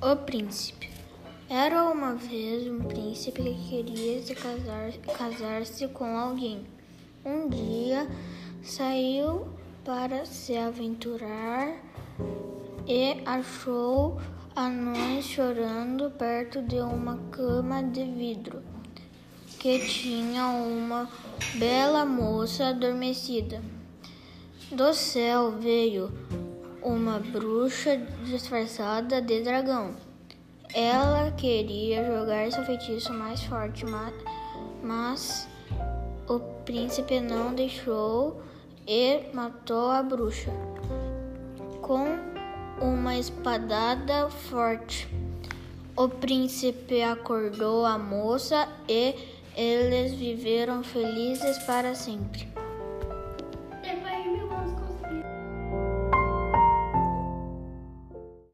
O príncipe. Era uma vez um príncipe que queria se casar, casar-se com alguém. Um dia saiu para se aventurar e achou anões chorando perto de uma cama de vidro que tinha uma bela moça adormecida. Do céu veio uma bruxa disfarçada de dragão. Ela queria jogar seu feitiço mais forte, mas, o príncipe não deixou e matou a bruxa com uma espadada forte. O príncipe acordou a moça e eles viveram felizes para sempre.